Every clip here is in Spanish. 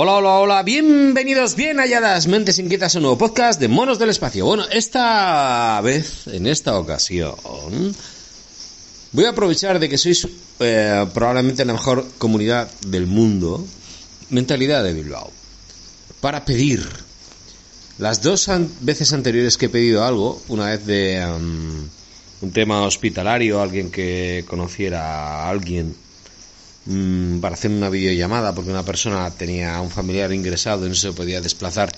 Hola, hola, hola, bienvenidos, bien halladas, mentes inquietas a un nuevo podcast de Monos del Espacio. Bueno, esta vez, en esta ocasión, voy a aprovechar de que sois eh, probablemente la mejor comunidad del mundo, mentalidad de Bilbao, para pedir. Las dos veces anteriores que he pedido algo, una vez de um, un tema hospitalario, alguien que conociera a alguien Mm, para hacer una videollamada porque una persona tenía un familiar ingresado y no se podía desplazar,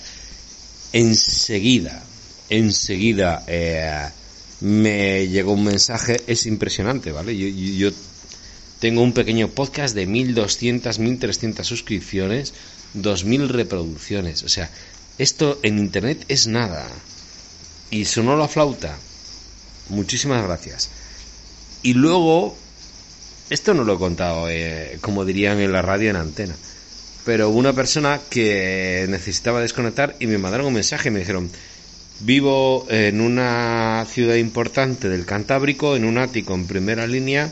enseguida, enseguida eh, me llegó un mensaje, es impresionante, ¿vale? Yo, yo, tengo un pequeño podcast de 1200, 1300 suscripciones, 2000 reproducciones, o sea, esto en internet es nada. Y sonó la flauta. Muchísimas gracias. Y luego esto no lo he contado, eh, como dirían en la radio en antena. Pero una persona que necesitaba desconectar y me mandaron un mensaje y me dijeron, vivo en una ciudad importante del Cantábrico, en un ático en primera línea,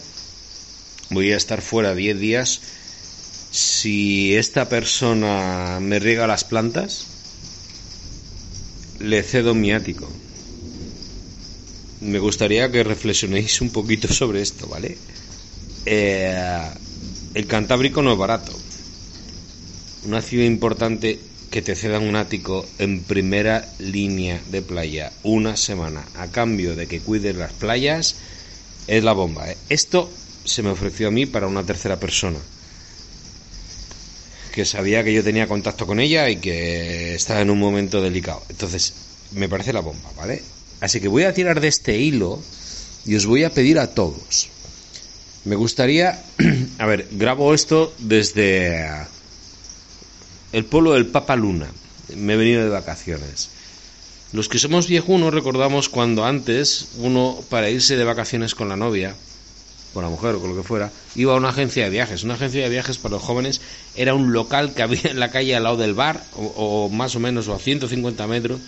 voy a estar fuera 10 días. Si esta persona me riega las plantas, le cedo mi ático. Me gustaría que reflexionéis un poquito sobre esto, ¿vale? Eh, el Cantábrico no es barato. Una ciudad importante que te cedan un ático en primera línea de playa una semana a cambio de que cuides las playas es la bomba. ¿eh? Esto se me ofreció a mí para una tercera persona que sabía que yo tenía contacto con ella y que estaba en un momento delicado. Entonces, me parece la bomba, ¿vale? Así que voy a tirar de este hilo y os voy a pedir a todos me gustaría, a ver, grabo esto desde el pueblo del Papa Luna. Me he venido de vacaciones. Los que somos viejunos recordamos cuando antes uno para irse de vacaciones con la novia, con la mujer o con lo que fuera, iba a una agencia de viajes. Una agencia de viajes para los jóvenes era un local que había en la calle al lado del bar, o, más o menos, o a 150 metros,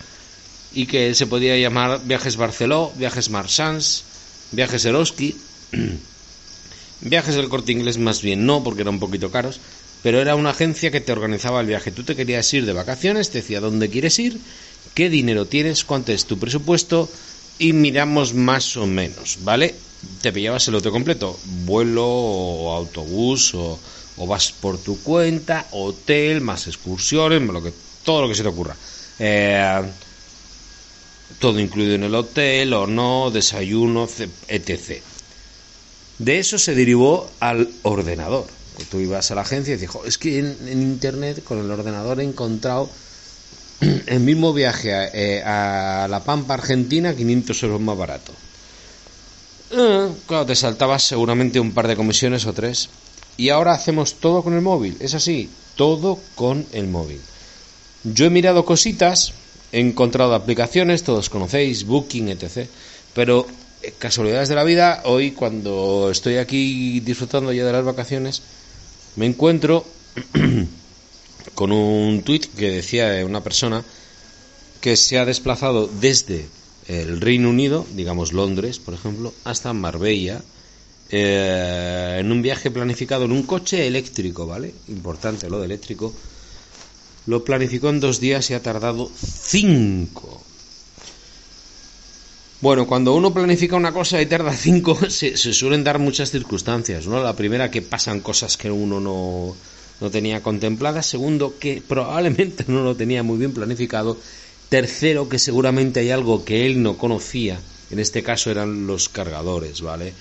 y que se podía llamar Viajes Barceló, Viajes Marsans, Viajes Eroski. Viajes del corte inglés más bien no, porque eran un poquito caros, pero era una agencia que te organizaba el viaje. Tú te querías ir de vacaciones, te decía dónde quieres ir, qué dinero tienes, cuánto es tu presupuesto y miramos más o menos, ¿vale? Te pillabas el otro completo, vuelo o autobús o, vas por tu cuenta, hotel, más excursiones, lo que, todo lo que se te ocurra. Eh, todo incluido en el hotel o no, desayuno, etc. De eso se derivó al ordenador. Tú ibas a la agencia y dices, es que en, internet con el ordenador he encontrado el mismo viaje eh, a, La Pampa, Argentina, 500 euros más barato. Eh, claro, te saltabas seguramente un par de comisiones o tres. Y ahora hacemos todo con el móvil. Es así, todo con el móvil. Yo he mirado cositas, he encontrado aplicaciones, todos conocéis, Booking, etc. Pero casualidades de la vida, hoy cuando estoy aquí disfrutando ya de las vacaciones, me encuentro con un tuit que decía de una persona que se ha desplazado desde el Reino Unido, digamos Londres, por ejemplo, hasta Marbella, eh, en un viaje planificado en un coche eléctrico, ¿vale? Importante lo de eléctrico. Lo planificó en dos días y ha tardado cinco. Bueno, cuando uno planifica una cosa y tarda cinco, se, suelen dar muchas circunstancias, ¿no? La primera, que pasan cosas que uno no, no tenía contempladas. Segundo, que probablemente no lo tenía muy bien planificado. Tercero, que seguramente hay algo que él no conocía. En este caso eran los cargadores, ¿vale?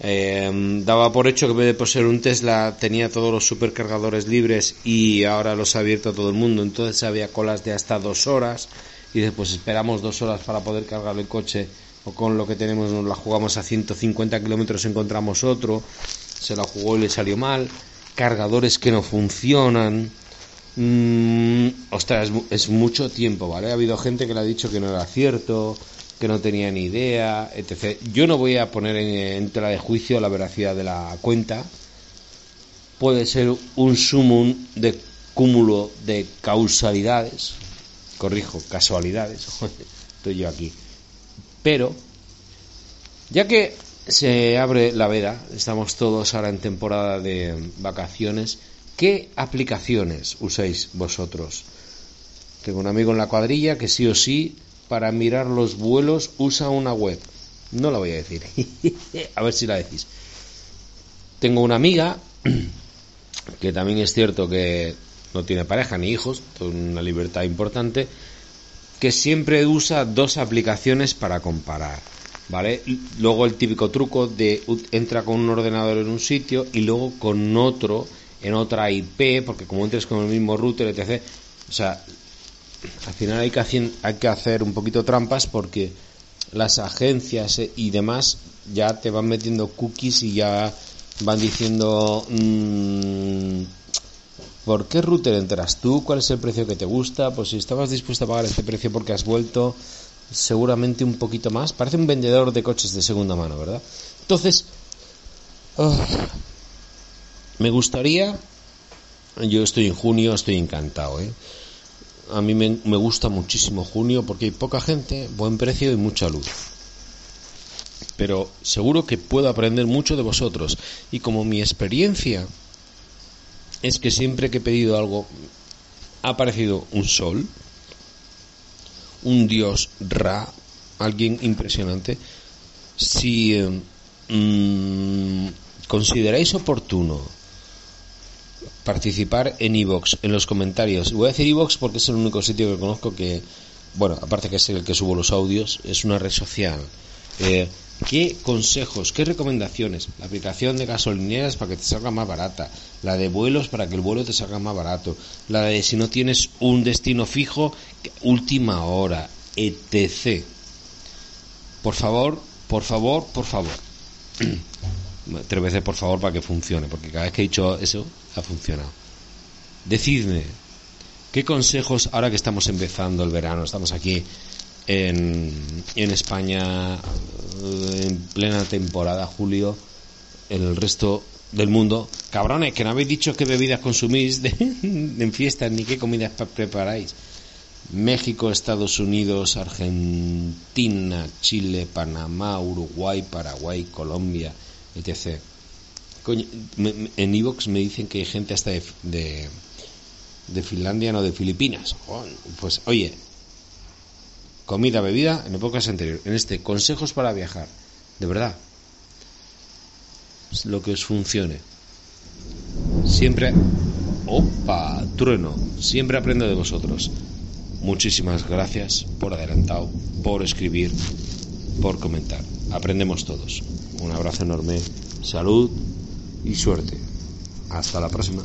Eh, daba por hecho que por ser un Tesla tenía todos los supercargadores libres y ahora los ha abierto a todo el mundo. Entonces había colas de hasta dos horas y después esperamos dos horas para poder cargar el coche o con lo que tenemos nos la jugamos a 150 kilómetros encontramos otro se la jugó y le salió mal cargadores que no funcionan Mm, ostras, es, mucho tiempo, ¿vale? Ha habido gente que le ha dicho que no era cierto, que no tenía ni idea, etc. Yo no voy a poner en, tela de juicio la veracidad de la cuenta. Puede ser un sumum de cúmulo de causalidades, corrijo, casualidades, estoy yo aquí. Pero, ya que se abre la veda, estamos todos ahora en temporada de vacaciones, ¿qué aplicaciones usáis vosotros? Tengo un amigo en la cuadrilla que sí o sí para mirar los vuelos usa una web. No la voy a decir. a ver si la decís. Tengo una amiga que también es cierto que no tiene pareja ni hijos, una libertad importante, que siempre usa dos aplicaciones para comparar. ¿Vale? Luego el típico truco de entra con un ordenador en un sitio y luego con otro en otra IP, porque como entres con el mismo router, etc. O sea, al final hay que, hacer, hay que hacer un poquito trampas porque las agencias eh, y demás ya te van metiendo cookies y ya van diciendo mmm, ¿por qué router entras tú? ¿Cuál es el precio que te gusta? Pues si estabas dispuesto a pagar este precio porque has vuelto seguramente un poquito más. Parece un vendedor de coches de segunda mano, ¿verdad? Entonces, me gustaría, yo estoy en junio, estoy encantado, ¿eh? a mí me, gusta muchísimo junio porque hay poca gente, buen precio y mucha luz. Pero seguro que puedo aprender mucho de vosotros. Y como mi experiencia es que siempre que he pedido algo ha aparecido un sol, un dios Ra, alguien impresionante. Si eh, mm, consideráis oportuno participar en iVoox, en los comentarios. Voy a decir iVoox porque es el único sitio que conozco que, bueno, aparte que es el que subo los audios, es una red social. Eh, ¿Qué consejos, qué recomendaciones? La aplicación de gasolineras para que te salga más barata, la de vuelos para que el vuelo te salga más barato, la de si no tienes un destino fijo, última hora, etc. Por favor, por favor, por favor. tres veces por favor para que funcione, porque cada vez que he dicho eso ha funcionado. Decidme, ¿qué consejos, ahora que estamos empezando el verano, estamos aquí en, España eh, en plena temporada, julio, el resto del mundo, cabrones, que no habéis dicho qué bebidas consumís en fiestas ni qué comidas preparáis. México, Estados Unidos, Argentina, Chile, Panamá, Uruguay, Paraguay, Colombia, etc. en Evox me dicen que hay gente hasta de, de, Finlandia, no de Filipinas. Pues oye, comida, bebida en épocas anteriores. En este, consejos para viajar. De verdad. lo que os funcione. Siempre. Opa, trueno. Siempre aprendo de vosotros. Muchísimas gracias por adelantado, por escribir, por comentar. Aprendemos todos. Un abrazo enorme, salud y suerte. Hasta la próxima.